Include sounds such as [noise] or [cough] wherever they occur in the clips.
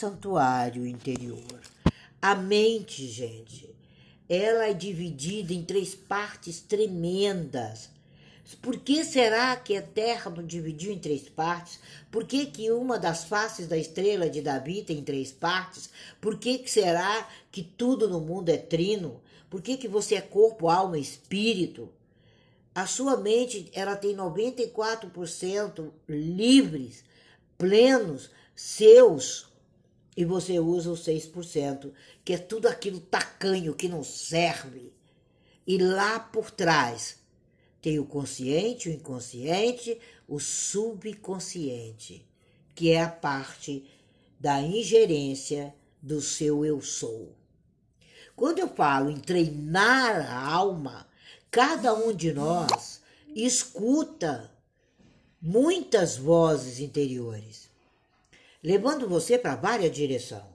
santuário interior. A mente, gente, ela é dividida em três partes tremendas. Por que será que Eterno dividiu em três partes? Por que, que uma das faces da estrela de Davi tem três partes? Por que, que será que tudo no mundo é trino? Por que, que você é corpo, alma e espírito? A sua mente ela tem 94% livres, plenos, seus, e você usa os 6%, que é tudo aquilo tacanho que não serve. E lá por trás tem o consciente, o inconsciente, o subconsciente, que é a parte da ingerência do seu eu sou. Quando eu falo em treinar a alma, cada um de nós escuta muitas vozes interiores, levando você para várias direções.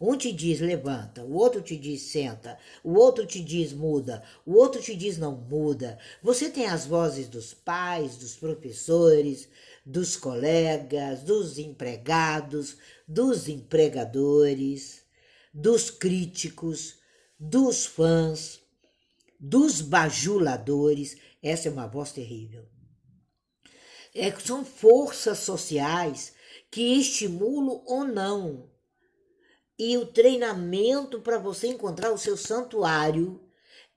Um te diz levanta, o outro te diz senta, o outro te diz muda, o outro te diz não muda. Você tem as vozes dos pais, dos professores, dos colegas, dos empregados, dos empregadores, dos críticos, dos fãs, dos bajuladores. Essa é uma voz terrível. É, são forças sociais que estimulam ou não e o treinamento para você encontrar o seu santuário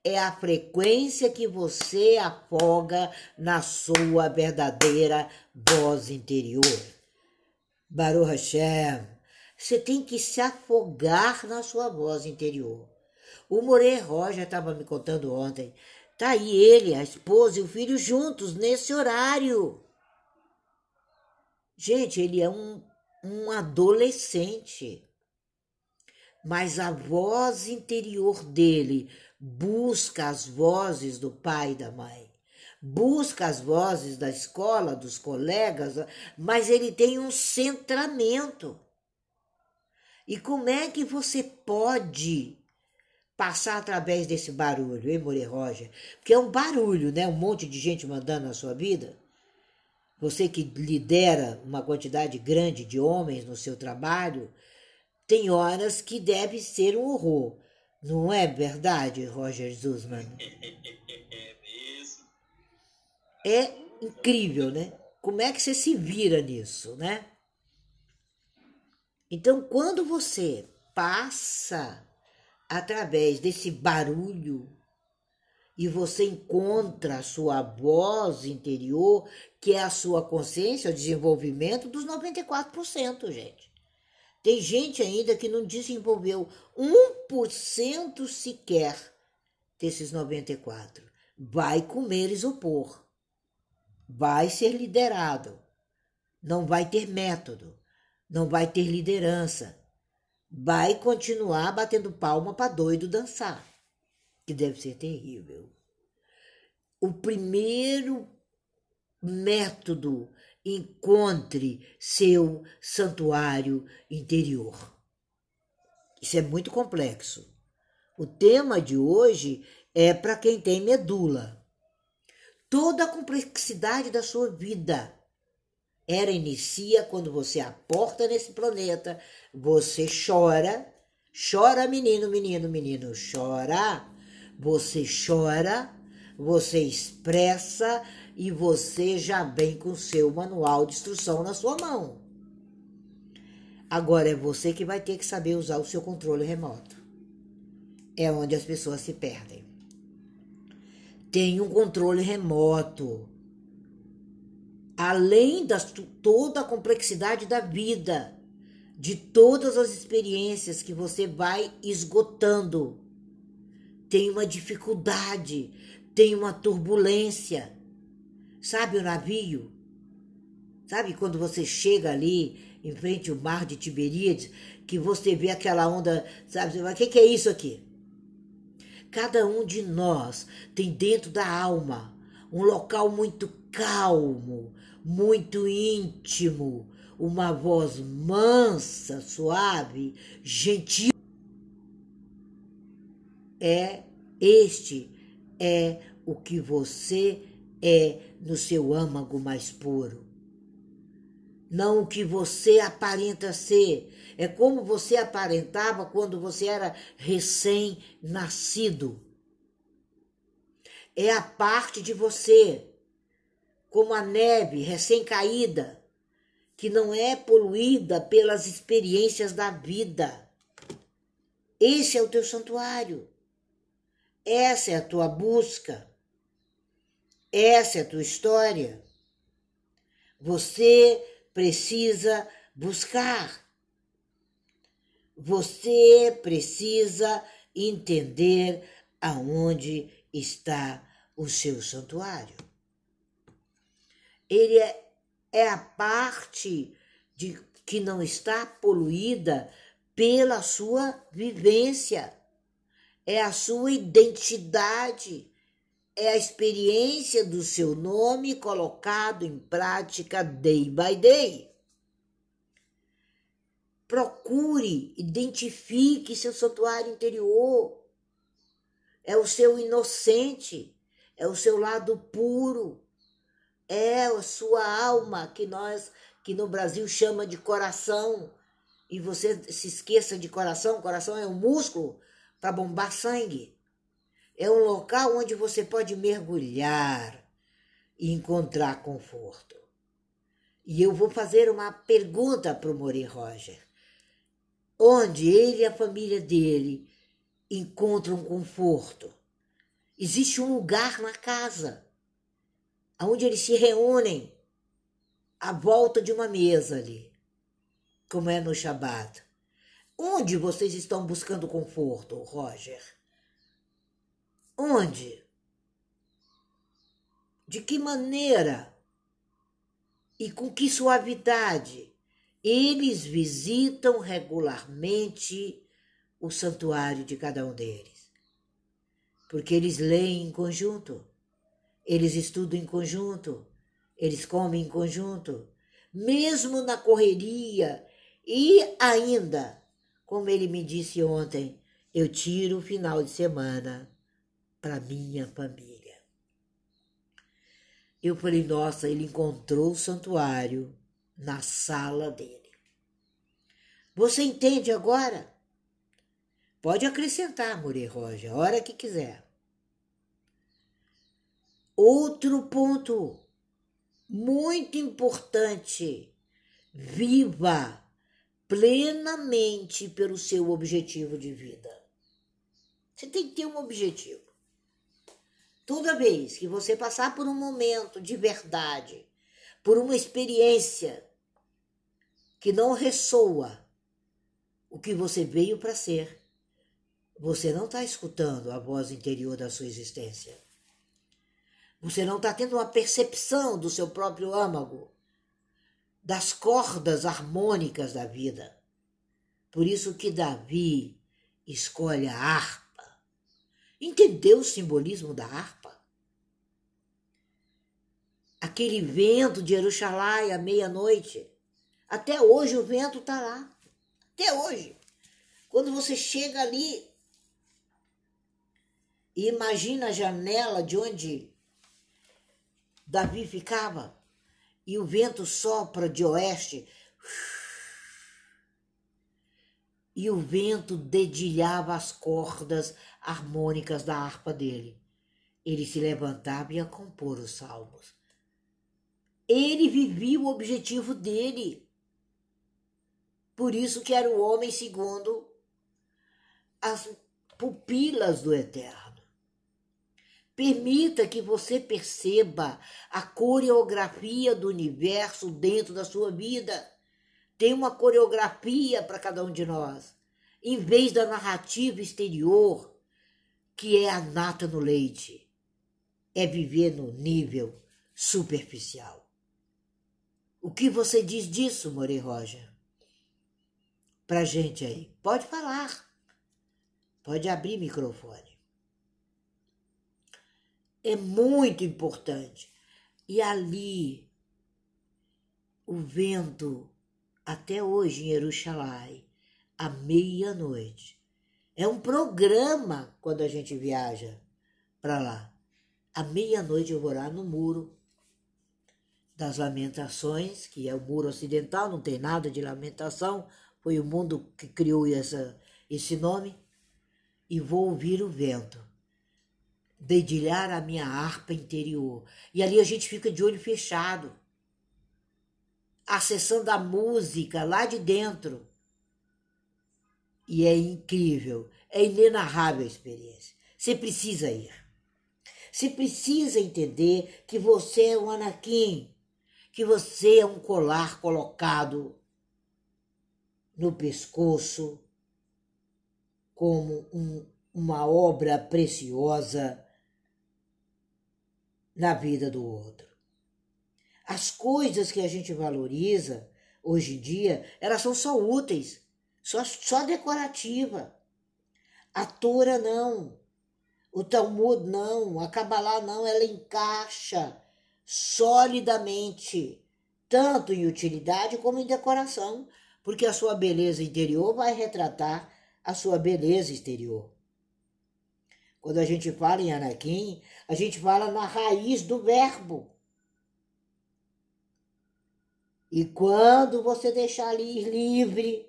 é a frequência que você afoga na sua verdadeira voz interior. Baruch Hashem, você tem que se afogar na sua voz interior. O Moré Roger estava me contando ontem. Tá aí ele, a esposa e o filho juntos nesse horário. Gente, ele é um, um adolescente mas a voz interior dele busca as vozes do pai e da mãe, busca as vozes da escola, dos colegas, mas ele tem um centramento. E como é que você pode passar através desse barulho, hein, More Roger? Porque é um barulho, né? Um monte de gente mandando na sua vida. Você que lidera uma quantidade grande de homens no seu trabalho, tem horas que deve ser um horror. Não é verdade, Roger Zuzman? [laughs] É mesmo. É incrível, né? Como é que você se vira nisso, né? Então, quando você passa através desse barulho e você encontra a sua voz interior, que é a sua consciência, o desenvolvimento dos 94%, gente. Tem gente ainda que não desenvolveu 1% sequer desses 94. Vai comer isopor. Vai ser liderado. Não vai ter método. Não vai ter liderança. Vai continuar batendo palma para doido dançar, que deve ser terrível. O primeiro método encontre seu santuário interior. Isso é muito complexo. O tema de hoje é para quem tem medula. Toda a complexidade da sua vida. Era inicia quando você aporta nesse planeta, você chora, chora menino, menino, menino, chora. Você chora, você expressa, e você já vem com seu manual de instrução na sua mão. Agora é você que vai ter que saber usar o seu controle remoto. É onde as pessoas se perdem. Tem um controle remoto. Além de toda a complexidade da vida, de todas as experiências que você vai esgotando, tem uma dificuldade, tem uma turbulência Sabe o navio? Sabe quando você chega ali em frente ao mar de Tiberíades, que você vê aquela onda, sabe? O que, que é isso aqui? Cada um de nós tem dentro da alma um local muito calmo, muito íntimo, uma voz mansa, suave, gentil. É este é o que você é no seu âmago mais puro. não o que você aparenta ser. É como você aparentava quando você era recém-nascido. É a parte de você, como a neve recém-caída, que não é poluída pelas experiências da vida. Esse é o teu santuário. Essa é a tua busca. Essa é a tua história. Você precisa buscar. Você precisa entender aonde está o seu santuário. Ele é, é a parte de que não está poluída pela sua vivência, é a sua identidade, é a experiência do seu nome colocado em prática day by day. Procure, identifique seu santuário interior. É o seu inocente, é o seu lado puro, é a sua alma que nós que no Brasil chama de coração. E você se esqueça de coração, coração é um músculo para bombar sangue. É um local onde você pode mergulhar e encontrar conforto. E eu vou fazer uma pergunta para o Mori Roger. Onde ele e a família dele encontram conforto? Existe um lugar na casa onde eles se reúnem à volta de uma mesa ali, como é no Shabat. Onde vocês estão buscando conforto, Roger? Onde? De que maneira e com que suavidade eles visitam regularmente o santuário de cada um deles? Porque eles leem em conjunto, eles estudam em conjunto, eles comem em conjunto, mesmo na correria e ainda, como ele me disse ontem, eu tiro o final de semana para minha família. Eu falei, nossa, ele encontrou o santuário na sala dele. Você entende agora? Pode acrescentar, Muri Roja, a hora que quiser. Outro ponto muito importante: viva plenamente pelo seu objetivo de vida. Você tem que ter um objetivo. Toda vez que você passar por um momento de verdade, por uma experiência que não ressoa o que você veio para ser, você não está escutando a voz interior da sua existência. Você não está tendo uma percepção do seu próprio âmago, das cordas harmônicas da vida. Por isso que Davi escolhe a harpa Entendeu o simbolismo da harpa? Aquele vento de Jerusalém à meia-noite. Até hoje o vento está lá. Até hoje. Quando você chega ali e imagina a janela de onde Davi ficava, e o vento sopra de oeste e o vento dedilhava as cordas harmônicas da harpa dele. Ele se levantava e ia compor os salmos. Ele vivia o objetivo dele. Por isso que era o homem segundo as pupilas do Eterno. Permita que você perceba a coreografia do universo dentro da sua vida tem uma coreografia para cada um de nós, em vez da narrativa exterior, que é a nata no leite. É viver no nível superficial. O que você diz disso, More Roger? Pra gente aí. Pode falar. Pode abrir microfone. É muito importante. E ali, o vento até hoje em Jerusalém, à meia-noite. É um programa quando a gente viaja para lá. À meia-noite eu vou lá no muro das lamentações, que é o muro ocidental, não tem nada de lamentação, foi o mundo que criou essa, esse nome, e vou ouvir o vento dedilhar a minha harpa interior. E ali a gente fica de olho fechado, acessando a música lá de dentro. E é incrível, é inenarrável a experiência. Você precisa ir. Você precisa entender que você é um Anakin, que você é um colar colocado no pescoço como um, uma obra preciosa na vida do outro. As coisas que a gente valoriza hoje em dia, elas são só úteis, só, só decorativa. A Tora não, o Talmud não, a Kabbalah não, ela encaixa solidamente, tanto em utilidade como em decoração, porque a sua beleza interior vai retratar a sua beleza exterior. Quando a gente fala em Anakim, a gente fala na raiz do verbo. E quando você deixar ali livre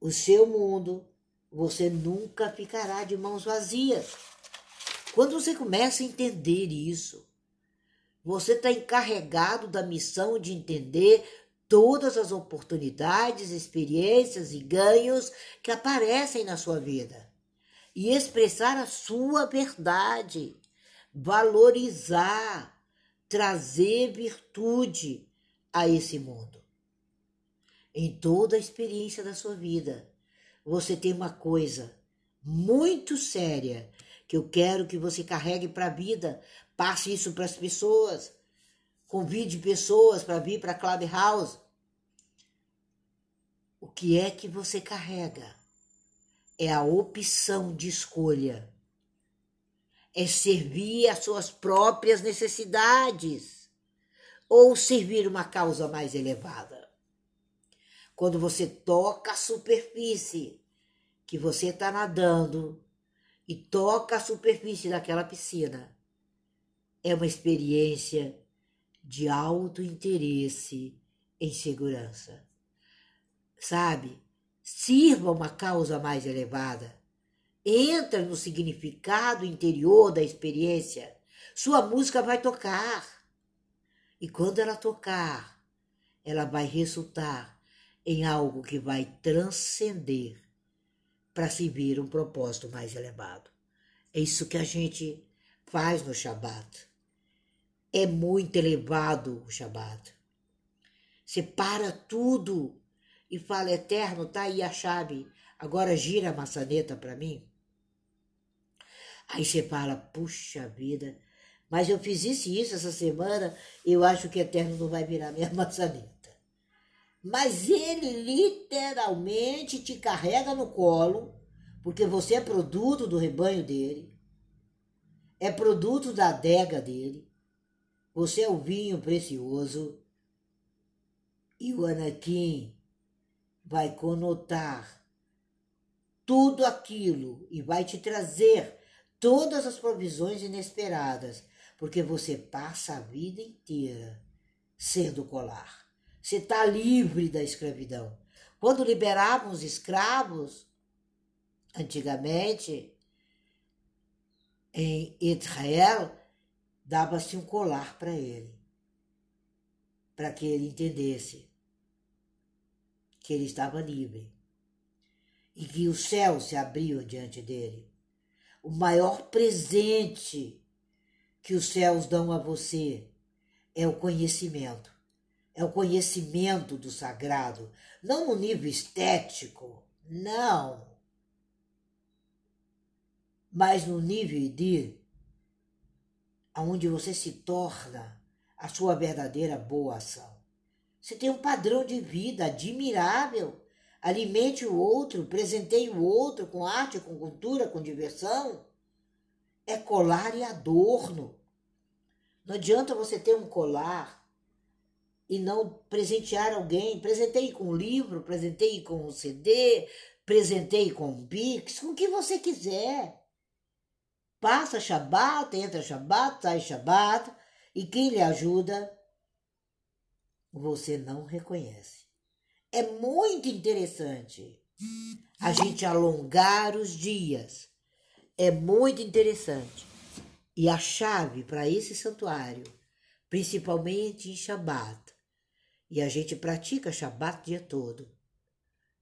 o seu mundo, você nunca ficará de mãos vazias. Quando você começa a entender isso, você está encarregado da missão de entender todas as oportunidades, experiências e ganhos que aparecem na sua vida e expressar a sua verdade, valorizar, trazer virtude a esse mundo. Em toda a experiência da sua vida, você tem uma coisa muito séria que eu quero que você carregue para a vida, passe isso para as pessoas, convide pessoas para vir para a Clubhouse. O que é que você carrega? É a opção de escolha. É servir às suas próprias necessidades ou servir uma causa mais elevada. Quando você toca a superfície que você está nadando e toca a superfície daquela piscina, é uma experiência de alto interesse em segurança. Sabe? Sirva uma causa mais elevada. Entra no significado interior da experiência. Sua música vai tocar. E quando ela tocar, ela vai resultar em algo que vai transcender para se vir um propósito mais elevado. É isso que a gente faz no Shabat. É muito elevado o Shabat. Separa tudo e fala: Eterno, tá aí a chave, agora gira a maçaneta para mim. Aí você fala: Puxa vida, mas eu fiz isso e isso essa semana, eu acho que Eterno não vai virar minha [laughs] maçaneta. Mas ele literalmente te carrega no colo, porque você é produto do rebanho dele, é produto da adega dele, você é o vinho precioso. E o Anakim vai conotar tudo aquilo e vai te trazer todas as provisões inesperadas, porque você passa a vida inteira sendo colar. Você está livre da escravidão. Quando liberavam os escravos, antigamente, em Israel, dava-se um colar para ele, para que ele entendesse que ele estava livre e que o céu se abriu diante dele. O maior presente que os céus dão a você é o conhecimento. É o conhecimento do sagrado, não no nível estético, não. Mas no nível de aonde você se torna a sua verdadeira boa ação. Você tem um padrão de vida admirável. Alimente o outro, presenteie o outro com arte, com cultura, com diversão. É colar e adorno. Não adianta você ter um colar e não presentear alguém. Presenteie com um livro, presenteie com um CD, presenteie com um Pix, com o que você quiser. Passa Shabat, entra Shabat, sai Shabat E quem lhe ajuda, você não reconhece. É muito interessante a gente alongar os dias. É muito interessante. E a chave para esse santuário, principalmente em Shabat, e a gente pratica Shabat o dia todo,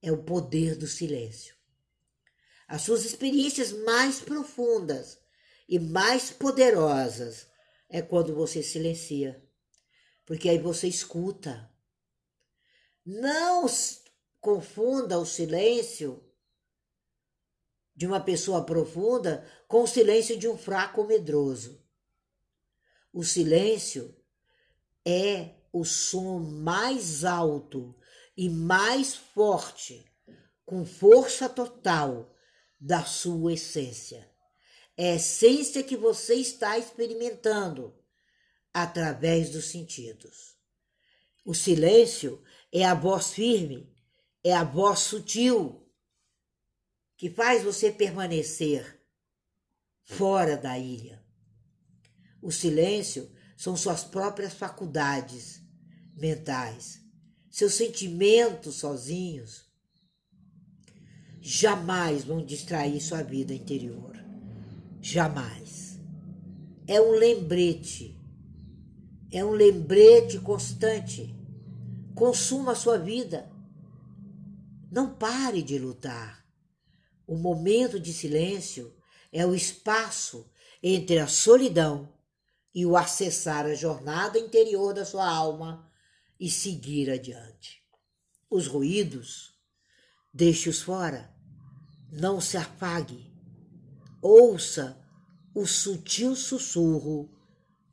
é o poder do silêncio. As suas experiências mais profundas e mais poderosas é quando você silencia, porque aí você escuta. Não confunda o silêncio de uma pessoa profunda com o silêncio de um fraco medroso. O silêncio é o som mais alto e mais forte, com força total da sua essência. É a essência que você está experimentando através dos sentidos. O silêncio é a voz firme, é a voz sutil que faz você permanecer fora da ilha. O silêncio são suas próprias faculdades mentais, seus sentimentos sozinhos jamais vão distrair sua vida interior. Jamais. É um lembrete. É um lembrete constante. Consuma a sua vida. Não pare de lutar. O momento de silêncio é o espaço entre a solidão e o acessar a jornada interior da sua alma e seguir adiante. Os ruídos, deixe-os fora não se apague. Ouça o sutil sussurro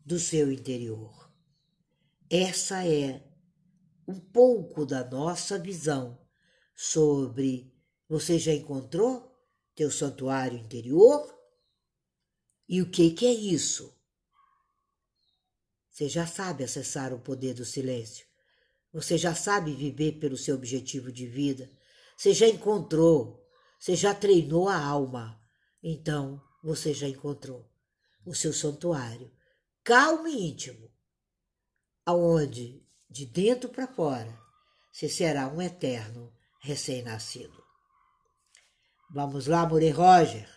do seu interior. Essa é um pouco da nossa visão sobre você já encontrou teu santuário interior? E o que, que é isso? Você já sabe acessar o poder do silêncio. Você já sabe viver pelo seu objetivo de vida. Você já encontrou você já treinou a alma, então você já encontrou o seu santuário calmo e íntimo, aonde de dentro para fora você será um eterno recém-nascido. Vamos lá, More Roger.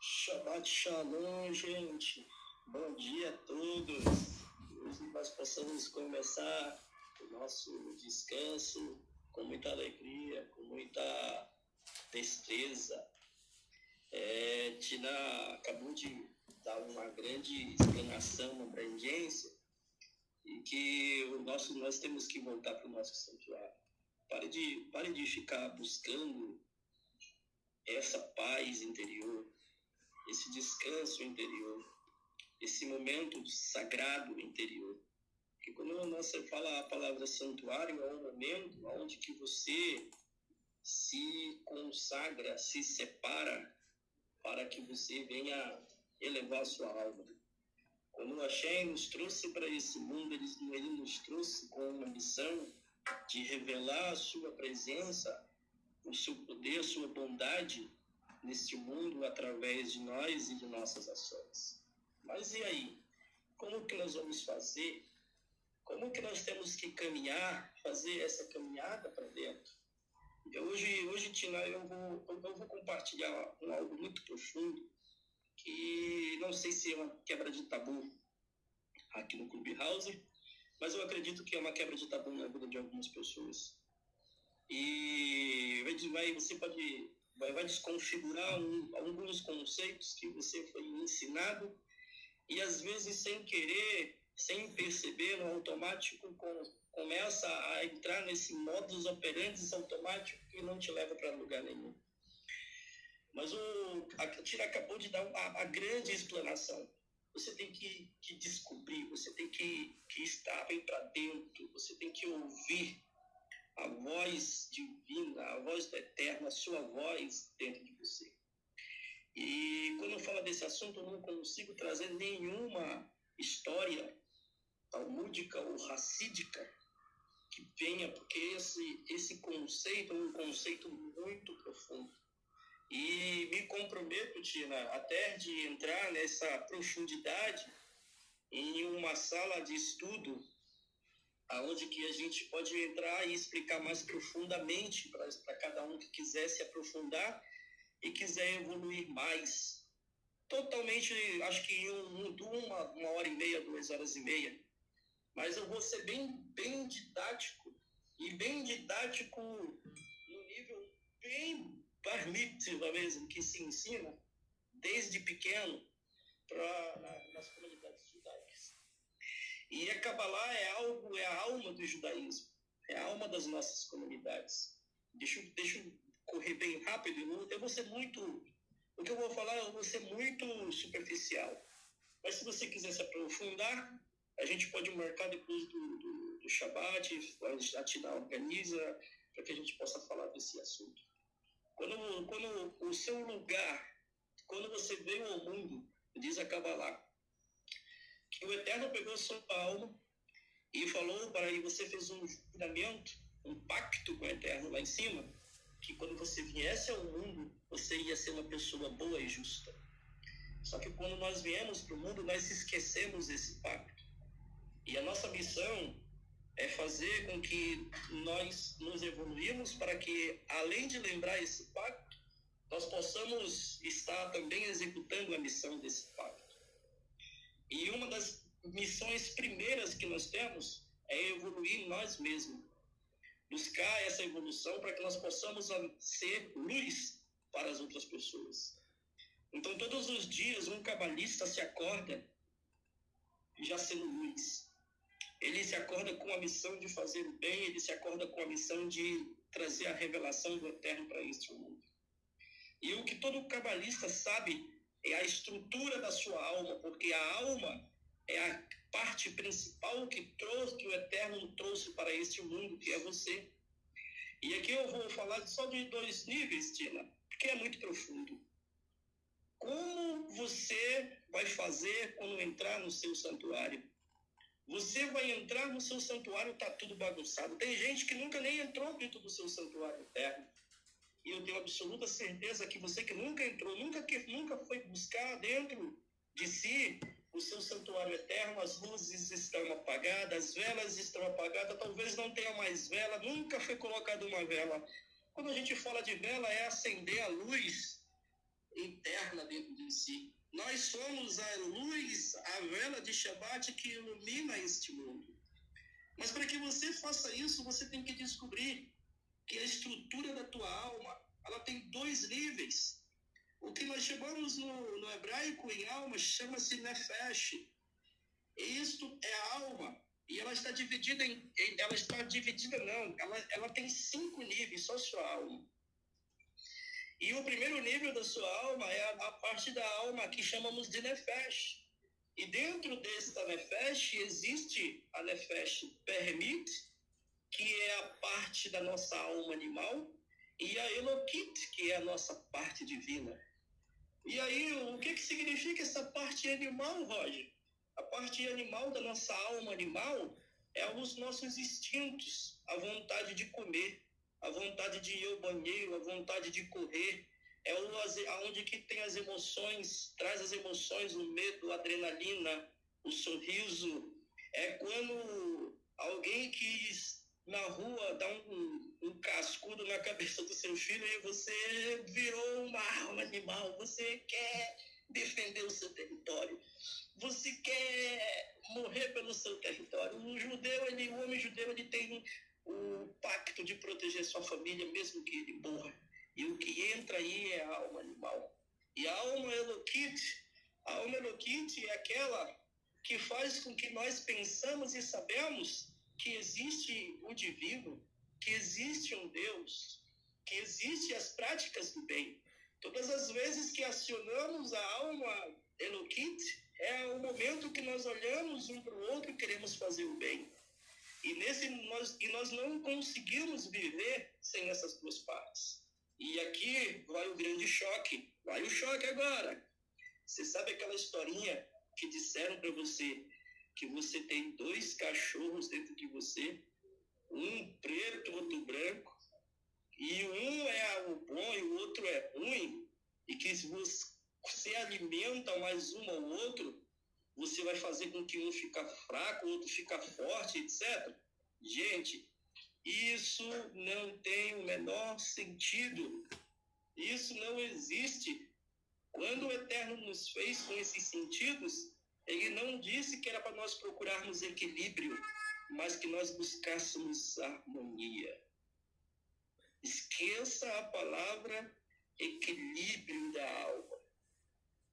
Shabbat Shalom, gente. Bom dia a todos. Hoje nós possamos começar o nosso descanso com muita alegria, com muita destreza. É, Tina acabou de dar uma grande explanação, uma abrangência, e que o nosso, nós temos que voltar para o nosso santuário. Pare de, pare de ficar buscando essa paz interior, esse descanso interior, esse momento sagrado interior. Porque quando você fala a palavra santuário, é um momento onde que você se consagra, se separa para que você venha elevar a sua alma. Quando o Hashem nos trouxe para esse mundo, ele nos trouxe com uma missão de revelar a sua presença, o seu poder, a sua bondade neste mundo através de nós e de nossas ações. Mas e aí? Como que nós vamos fazer como que nós temos que caminhar, fazer essa caminhada para dentro? Eu, hoje, hoje, Tina, eu vou, eu vou compartilhar um, algo muito profundo que não sei se é uma quebra de tabu aqui no Clubhouse, mas eu acredito que é uma quebra de tabu na vida de algumas pessoas. E vai, você pode vai, vai desconfigurar um, alguns conceitos que você foi ensinado e às vezes sem querer sem perceber, no automático com, começa a entrar nesse modus operandi automático que não te leva para lugar nenhum. Mas o, Tira acabou de dar a, a grande explanação. Você tem que, que, descobrir, você tem que, que estar bem para dentro, você tem que ouvir a voz divina, a voz do eterno, a sua voz dentro de você. E quando eu falo desse assunto, eu não consigo trazer nenhuma história talmúdica ou racídica que venha, porque esse, esse conceito é um conceito muito profundo. E me comprometo, Tina, até de entrar nessa profundidade em uma sala de estudo aonde que a gente pode entrar e explicar mais profundamente para cada um que quiser se aprofundar e quiser evoluir mais. Totalmente, acho que em um, uma, uma hora e meia, duas horas e meia. Mas eu vou ser bem, bem didático e bem didático no nível bem bar mesmo, que se ensina desde pequeno pra, na, nas comunidades judaicas. E a Kabbalah é algo, é a alma do judaísmo, é a alma das nossas comunidades. Deixa, deixa eu correr bem rápido, eu vou ser muito. O que eu vou falar, eu vou ser muito superficial. Mas se você quiser se aprofundar, a gente pode marcar depois do, do, do Shabbat, a Tina organiza, para que a gente possa falar desse assunto. Quando, quando o seu lugar, quando você veio ao mundo, diz a Kabbalah, que o Eterno pegou sua alma e falou para aí, você fez um juramento, um pacto com o Eterno lá em cima, que quando você viesse ao mundo, você ia ser uma pessoa boa e justa. Só que quando nós viemos para o mundo, nós esquecemos esse pacto. E a nossa missão é fazer com que nós nos evoluímos para que, além de lembrar esse pacto, nós possamos estar também executando a missão desse pacto. E uma das missões primeiras que nós temos é evoluir nós mesmos. Buscar essa evolução para que nós possamos ser luz para as outras pessoas. Então, todos os dias, um cabalista se acorda já sendo luz ele se acorda com a missão de fazer o bem, ele se acorda com a missão de trazer a revelação do eterno para este mundo. E o que todo cabalista sabe é a estrutura da sua alma, porque a alma é a parte principal que trouxe, que o eterno trouxe para este mundo, que é você. E aqui eu vou falar só de dois níveis, Tina, porque é muito profundo. Como você vai fazer quando entrar no seu santuário? Você vai entrar no seu santuário, está tudo bagunçado. Tem gente que nunca nem entrou dentro do seu santuário eterno. E eu tenho absoluta certeza que você que nunca entrou, nunca que nunca foi buscar dentro de si o seu santuário eterno, as luzes estão apagadas, as velas estão apagadas, talvez não tenha mais vela, nunca foi colocada uma vela. Quando a gente fala de vela, é acender a luz interna dentro de si. Nós somos a luz, a vela de Shabbat que ilumina este mundo. Mas para que você faça isso, você tem que descobrir que a estrutura da tua alma, ela tem dois níveis. O que nós chamamos no, no hebraico em alma chama-se nefesh. Isto é a alma. E ela está dividida em, ela está dividida não, ela, ela tem cinco níveis, só sua alma. E o primeiro nível da sua alma é a, a parte da alma que chamamos de Nefesh. E dentro desta Nefesh existe a Nefesh Permit, que é a parte da nossa alma animal, e a Elokit, que é a nossa parte divina. E aí, o que, que significa essa parte animal, Roger? A parte animal da nossa alma animal é os nossos instintos, a vontade de comer, a vontade de ir ao banheiro, a vontade de correr, é onde que tem as emoções, traz as emoções, o medo, a adrenalina, o sorriso. É quando alguém quis na rua dar um, um cascudo na cabeça do seu filho e você virou uma arma animal, você quer defender o seu território, você quer morrer pelo seu território. O judeu, ele, o homem judeu, ele tem o pacto de proteger sua família, mesmo que ele morra. E o que entra aí é a alma animal. E a alma Eloquite, a alma Eloquite é aquela que faz com que nós pensamos e sabemos que existe o divino, que existe um Deus, que existe as práticas do bem. Todas as vezes que acionamos a alma Eloquite, é o momento que nós olhamos um para o outro e queremos fazer o bem. E, nesse, nós, e nós não conseguimos viver sem essas duas partes. E aqui vai o grande choque. Vai o choque agora. Você sabe aquela historinha que disseram para você que você tem dois cachorros dentro de você, um preto, outro branco, e um é o bom e o outro é ruim, e que se você alimenta mais um ao outro, você vai fazer com que um fica fraco, outro fica forte, etc. Gente, isso não tem o menor sentido. Isso não existe. Quando o Eterno nos fez com esses sentidos, ele não disse que era para nós procurarmos equilíbrio, mas que nós buscássemos harmonia. Esqueça a palavra equilíbrio da alma.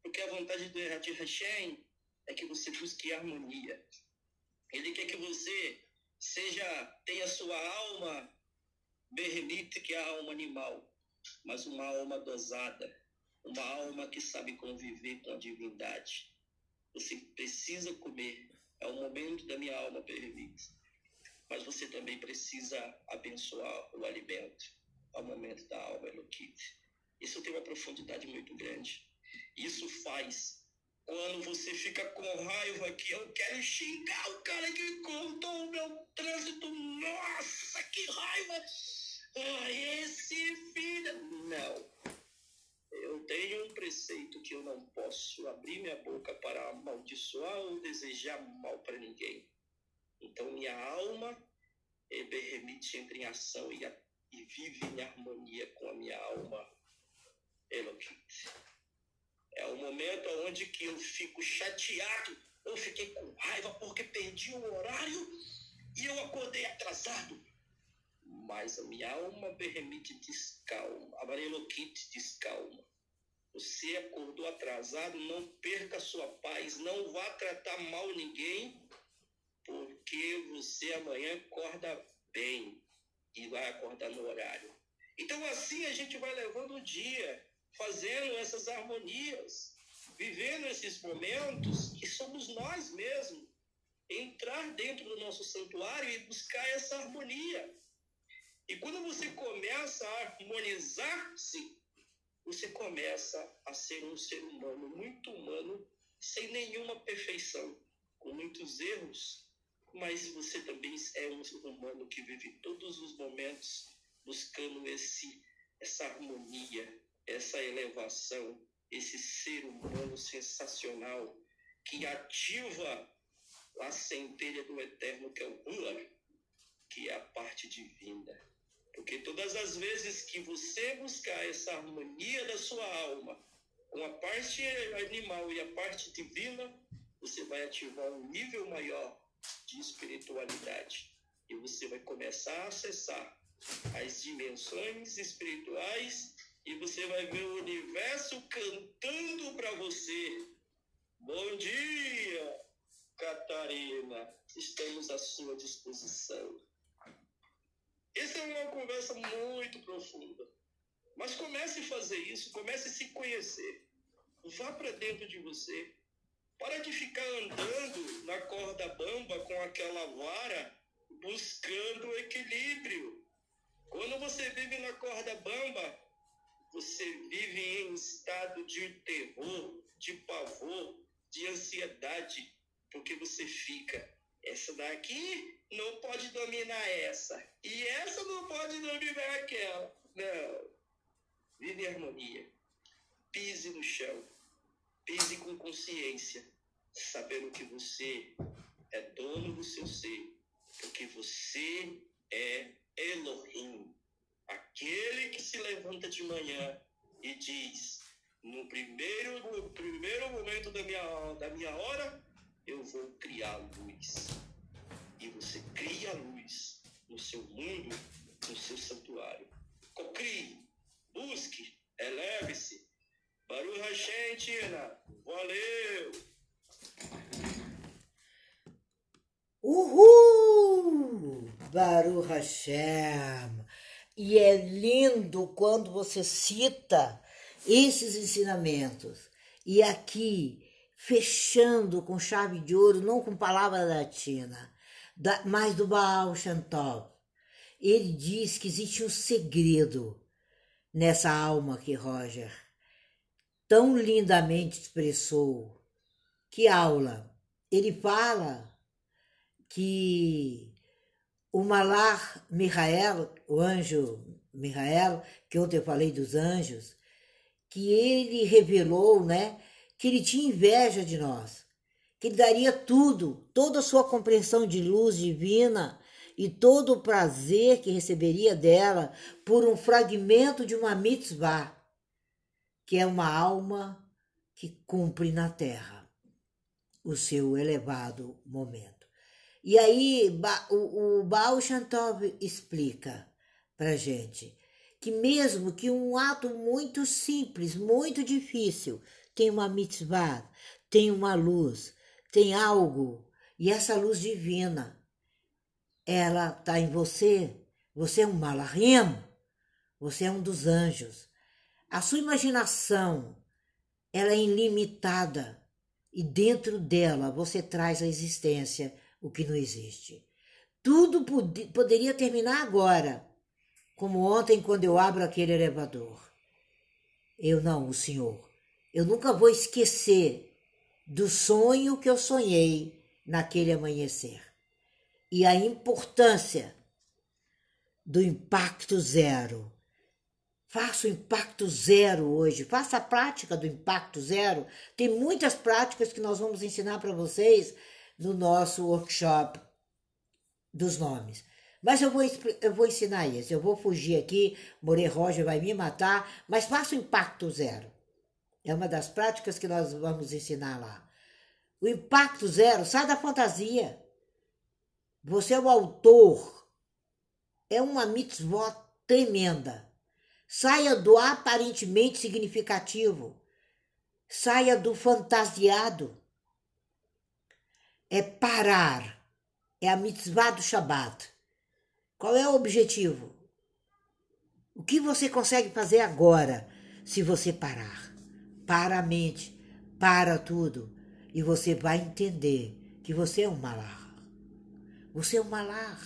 Porque a vontade Erhard Hashem é que você busque harmonia. Ele quer que você seja, tenha sua alma berremite, que é a alma animal, mas uma alma dosada, uma alma que sabe conviver com a divindade. Você precisa comer, é o momento da minha alma permite. Mas você também precisa abençoar o alimento, é o momento da alma Eloquite. Isso tem uma profundidade muito grande. Isso faz quando você fica com raiva que eu quero xingar o cara que cortou o meu trânsito. Nossa, que raiva! Ah, esse filho. Não. Eu tenho um preceito que eu não posso abrir minha boca para amaldiçoar ou desejar mal para ninguém. Então minha alma é permite entra em ação e, e vive em harmonia com a minha alma Eloquite. É o momento onde que eu fico chateado, eu fiquei com raiva porque perdi o horário e eu acordei atrasado. Mas a minha alma berremite descalma, a Mareloquite descalma. Você acordou atrasado, não perca sua paz, não vá tratar mal ninguém, porque você amanhã acorda bem e vai acordar no horário. Então assim a gente vai levando o dia fazendo essas harmonias, vivendo esses momentos que somos nós mesmos, entrar dentro do nosso santuário e buscar essa harmonia. E quando você começa a harmonizar-se, você começa a ser um ser humano muito humano, sem nenhuma perfeição, com muitos erros, mas você também é um ser humano que vive todos os momentos buscando esse essa harmonia, essa elevação, esse ser humano sensacional que ativa a centelha do eterno que é o Ruach, que é a parte divina. Porque todas as vezes que você buscar essa harmonia da sua alma com a parte animal e a parte divina, você vai ativar um nível maior de espiritualidade. E você vai começar a acessar as dimensões espirituais e você vai ver o universo cantando para você. Bom dia, Catarina. Estamos à sua disposição. Essa é uma conversa muito profunda. Mas comece a fazer isso, comece a se conhecer. Vá para dentro de você. Para de ficar andando na corda bamba com aquela vara buscando equilíbrio. Quando você vive na corda bamba, você vive em estado de terror, de pavor, de ansiedade, porque você fica. Essa daqui não pode dominar essa, e essa não pode dominar aquela. Não. Vive em harmonia. Pise no chão. Pise com consciência, sabendo que você é dono do seu ser, porque você é Elohim aquele que se levanta de manhã e diz: no primeiro, no primeiro momento da minha, da minha hora, eu vou criar luz. E você cria luz no seu mundo, no seu santuário. Cocrie, busque, eleve-se. Hashem, Tina. Valeu! Uhul! Baruch Hashem! E é lindo quando você cita esses ensinamentos. E aqui, fechando com chave de ouro, não com palavra latina, mas do Baal Shantov. Ele diz que existe um segredo nessa alma que Roger tão lindamente expressou. Que aula! Ele fala que o Malar Mihael, o anjo Mihael, que ontem eu falei dos anjos, que ele revelou, né, que ele tinha inveja de nós, que ele daria tudo, toda a sua compreensão de luz divina e todo o prazer que receberia dela por um fragmento de uma mitzvah, que é uma alma que cumpre na terra o seu elevado momento. E aí o, o Baal Shantov explica para gente que mesmo que um ato muito simples, muito difícil, tem uma mitzvah, tem uma luz, tem algo, e essa luz divina, ela está em você. Você é um malahim, você é um dos anjos. A sua imaginação, ela é ilimitada e dentro dela você traz à existência o que não existe. Tudo pod poderia terminar agora, como ontem quando eu abro aquele elevador. Eu não, o Senhor. Eu nunca vou esquecer do sonho que eu sonhei naquele amanhecer e a importância do impacto zero. Faça o impacto zero hoje, faça a prática do impacto zero. Tem muitas práticas que nós vamos ensinar para vocês no nosso workshop dos nomes. Mas eu vou, eu vou ensinar isso. Eu vou fugir aqui, More Roger vai me matar, mas faça o impacto zero. É uma das práticas que nós vamos ensinar lá. O impacto zero, sai da fantasia. Você é o autor. É uma mitzvot tremenda. Saia do aparentemente significativo. Saia do fantasiado. É parar. É a mitzvah do Shabat. Qual é o objetivo? O que você consegue fazer agora se você parar? Para a mente, para tudo, e você vai entender que você é um malar. Você é um malar.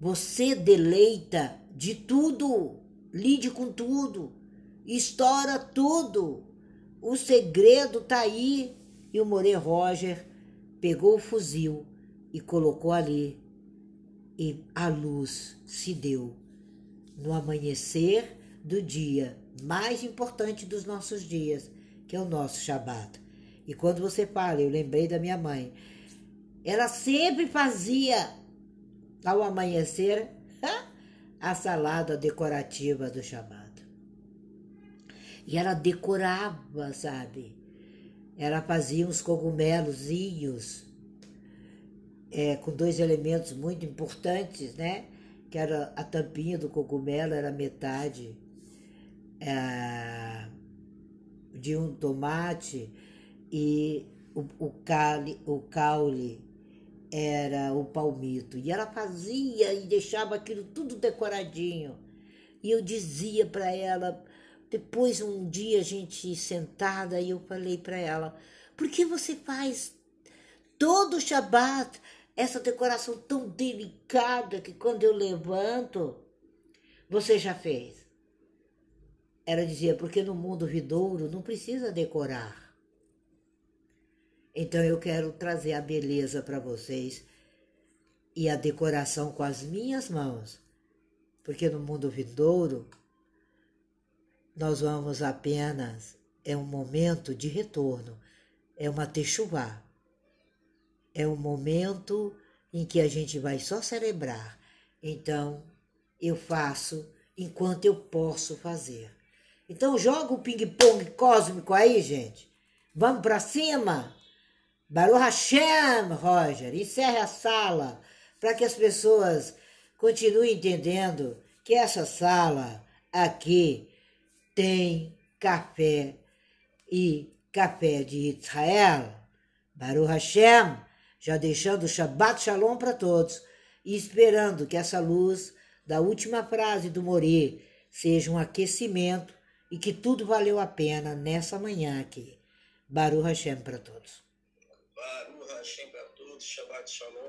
Você deleita de tudo, lide com tudo, estoura tudo. O segredo tá aí. E o More Roger pegou o fuzil e colocou ali. E a luz se deu no amanhecer do dia mais importante dos nossos dias, que é o nosso Shabat. E quando você fala, eu lembrei da minha mãe, ela sempre fazia ao amanhecer [laughs] a salada decorativa do Shabat. E ela decorava, sabe? Ela fazia uns cogumelozinhos é, com dois elementos muito importantes, né? Que era a tampinha do cogumelo, era metade é, de um tomate e o, o, cali, o caule era o palmito. E ela fazia e deixava aquilo tudo decoradinho. E eu dizia para ela, depois um dia a gente sentada, e eu falei para ela, por que você faz todo o Shabat essa decoração tão delicada que quando eu levanto, você já fez? Ela dizia, porque no mundo vidouro não precisa decorar. Então eu quero trazer a beleza para vocês e a decoração com as minhas mãos, porque no mundo vindouro nós vamos apenas é um momento de retorno, é uma techuvá. É um momento em que a gente vai só celebrar. Então, eu faço enquanto eu posso fazer. Então, joga o ping-pong cósmico aí, gente. Vamos para cima? Baruch Hashem, Roger, encerre a sala para que as pessoas continuem entendendo que essa sala aqui tem café e café de Israel. Baruch Hashem, já deixando Shabbat Shalom para todos e esperando que essa luz da última frase do Mori seja um aquecimento e que tudo valeu a pena nessa manhã aqui. Baruch Hashem para todos. Baruch Hashem para todos, Shabbat Shalom.